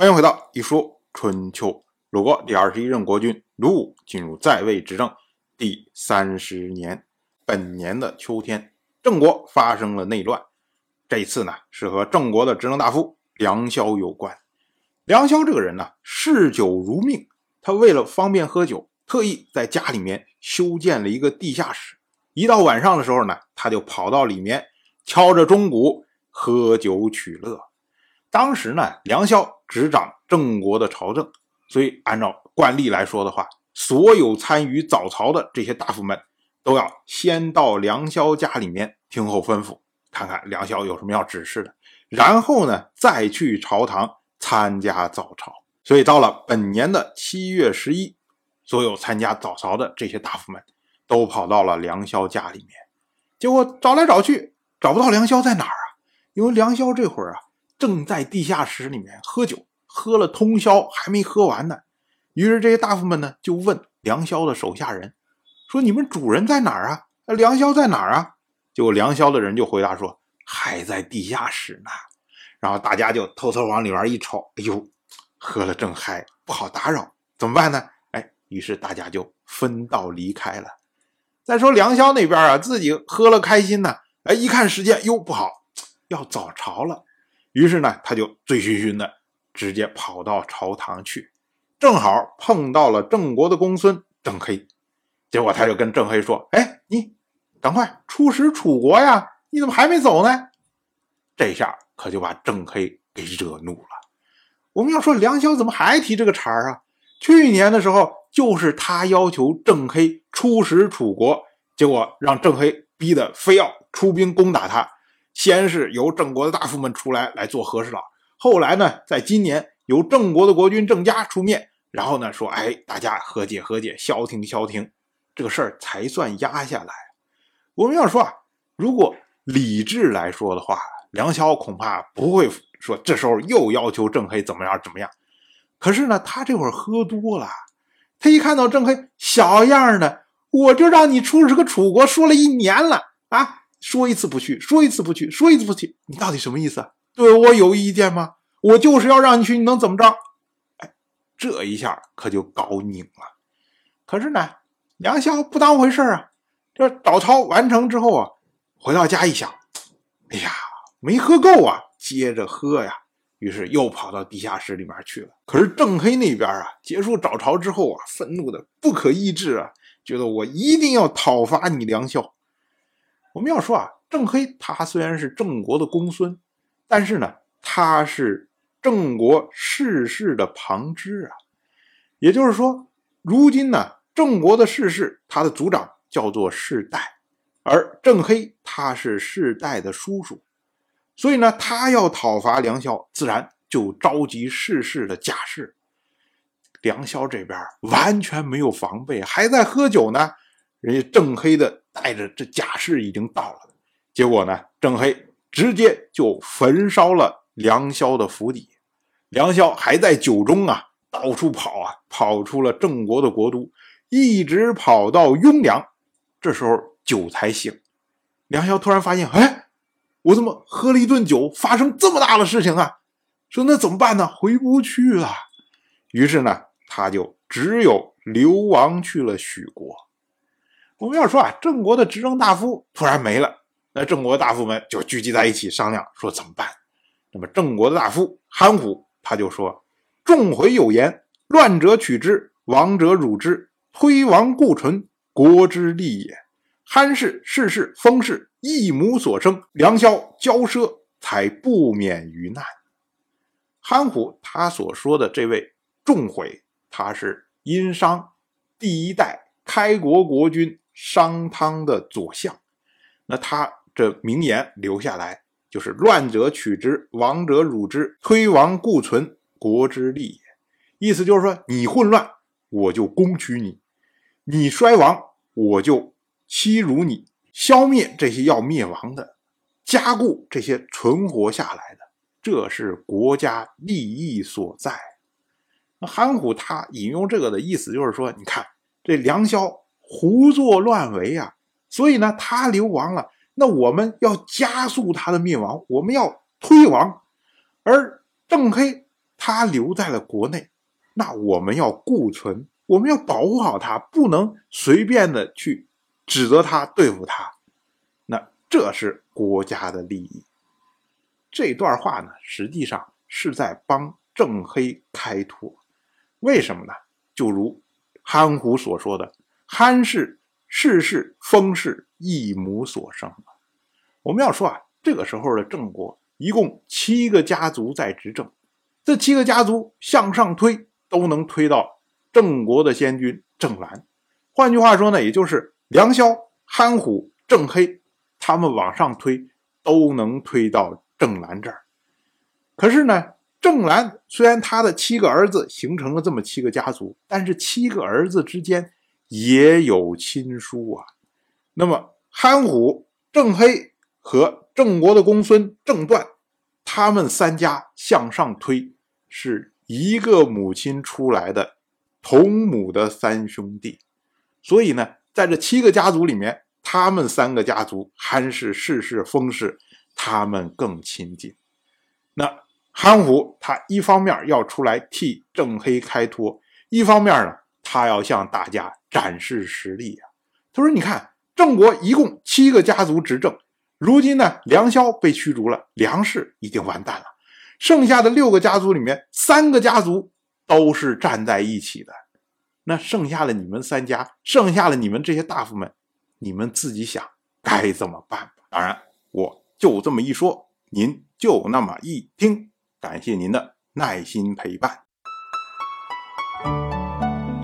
欢迎回到一说春秋。鲁国第二十一任国君鲁武进入在位执政第三十年，本年的秋天，郑国发生了内乱。这次呢，是和郑国的执政大夫梁萧有关。梁萧这个人呢，嗜酒如命，他为了方便喝酒，特意在家里面修建了一个地下室。一到晚上的时候呢，他就跑到里面敲着钟鼓喝酒取乐。当时呢，梁萧执掌郑国的朝政，所以按照惯例来说的话，所有参与早朝的这些大夫们都要先到梁萧家里面听候吩咐，看看梁萧有什么要指示的，然后呢再去朝堂参加早朝。所以到了本年的七月十一，所有参加早朝的这些大夫们都跑到了梁萧家里面，结果找来找去找不到梁萧在哪儿啊？因为梁萧这会儿啊。正在地下室里面喝酒，喝了通宵还没喝完呢。于是这些大夫们呢就问梁萧的手下人说：“你们主人在哪儿啊？梁萧在哪儿啊？”结果梁萧的人就回答说：“还在地下室呢。”然后大家就偷偷往里边一瞅，哎呦，喝了正嗨，不好打扰，怎么办呢？哎，于是大家就分道离开了。再说梁萧那边啊，自己喝了开心呢，哎，一看时间，哟，不好，要早朝了。于是呢，他就醉醺醺的，直接跑到朝堂去，正好碰到了郑国的公孙郑黑，结果他就跟郑黑说：“哎，你赶快出使楚国呀！你怎么还没走呢？”这下可就把郑黑给惹怒了。我们要说梁萧怎么还提这个茬儿啊？去年的时候就是他要求郑黑出使楚国，结果让郑黑逼得非要出兵攻打他。先是由郑国的大夫们出来来做和事佬，后来呢，在今年由郑国的国君郑家出面，然后呢说，哎，大家和解和解，消停消停，这个事儿才算压下来。我们要说啊，如果理智来说的话，梁萧恐怕不会说这时候又要求郑黑怎么样怎么样。可是呢，他这会儿喝多了，他一看到郑黑小样的，我就让你出使个楚国，说了一年了啊。说一次不去，说一次不去，说一次不去，你到底什么意思啊？对我有意见吗？我就是要让你去，你能怎么着？哎，这一下可就搞拧了。可是呢，梁萧不当回事啊。这早操完成之后啊，回到家一想，哎呀，没喝够啊，接着喝呀。于是又跑到地下室里面去了。可是郑黑那边啊，结束早朝之后啊，愤怒的不可抑制啊，觉得我一定要讨伐你梁萧。我们要说啊，郑黑他虽然是郑国的公孙，但是呢，他是郑国世事的旁支啊。也就是说，如今呢，郑国的世事，他的族长叫做世代，而郑黑他是世代的叔叔，所以呢，他要讨伐梁萧，自然就召集世事的贾氏。梁萧这边完全没有防备，还在喝酒呢。人家郑黑的带着这甲士已经到了，结果呢，郑黑直接就焚烧了梁萧的府邸，梁萧还在酒中啊，到处跑啊，跑出了郑国的国都，一直跑到雍凉，这时候酒才醒。梁萧突然发现，哎，我怎么喝了一顿酒，发生这么大的事情啊？说那怎么办呢？回不去了。于是呢，他就只有流亡去了许国。我们要说啊，郑国的执政大夫突然没了，那郑国大夫们就聚集在一起商量，说怎么办？那么郑国的大夫韩虎他就说：“众回有言，乱者取之，亡者辱之，推亡固存，国之利也。憨氏、世氏、封氏一母所生，良萧骄奢，才不免于难。”韩虎他所说的这位仲悔，他是殷商第一代开国国君。商汤的左相，那他这名言留下来就是“乱者取之，亡者辱之，推亡固存，国之利也”。意思就是说，你混乱，我就攻取你；你衰亡，我就欺辱你，消灭这些要灭亡的，加固这些存活下来的，这是国家利益所在。那韩虎他引用这个的意思就是说，你看这梁萧。胡作乱为啊！所以呢，他流亡了。那我们要加速他的灭亡，我们要推亡。而郑黑他留在了国内，那我们要固存，我们要保护好他，不能随便的去指责他、对付他。那这是国家的利益。这段话呢，实际上是在帮郑黑开脱。为什么呢？就如憨虎所说的：“憨氏世世封氏一母所生。”我们要说啊，这个时候的郑国一共七个家族在执政。这七个家族向上推，都能推到郑国的先君郑兰。换句话说呢，也就是梁萧、憨虎、郑黑，他们往上推，都能推到郑兰这儿。可是呢，郑兰虽然他的七个儿子形成了这么七个家族，但是七个儿子之间也有亲疏啊。那么憨虎、郑黑和郑国的公孙郑段。他们三家向上推，是一个母亲出来的同母的三兄弟，所以呢，在这七个家族里面，他们三个家族憨氏、世氏、封氏，他们更亲近。那憨虎他一方面要出来替郑黑开脱，一方面呢，他要向大家展示实力啊。他说：“你看，郑国一共七个家族执政。”如今呢，梁萧被驱逐了，梁氏已经完蛋了。剩下的六个家族里面，三个家族都是站在一起的。那剩下了你们三家，剩下了你们这些大夫们，你们自己想该怎么办吧？当然，我就这么一说，您就那么一听。感谢您的耐心陪伴。《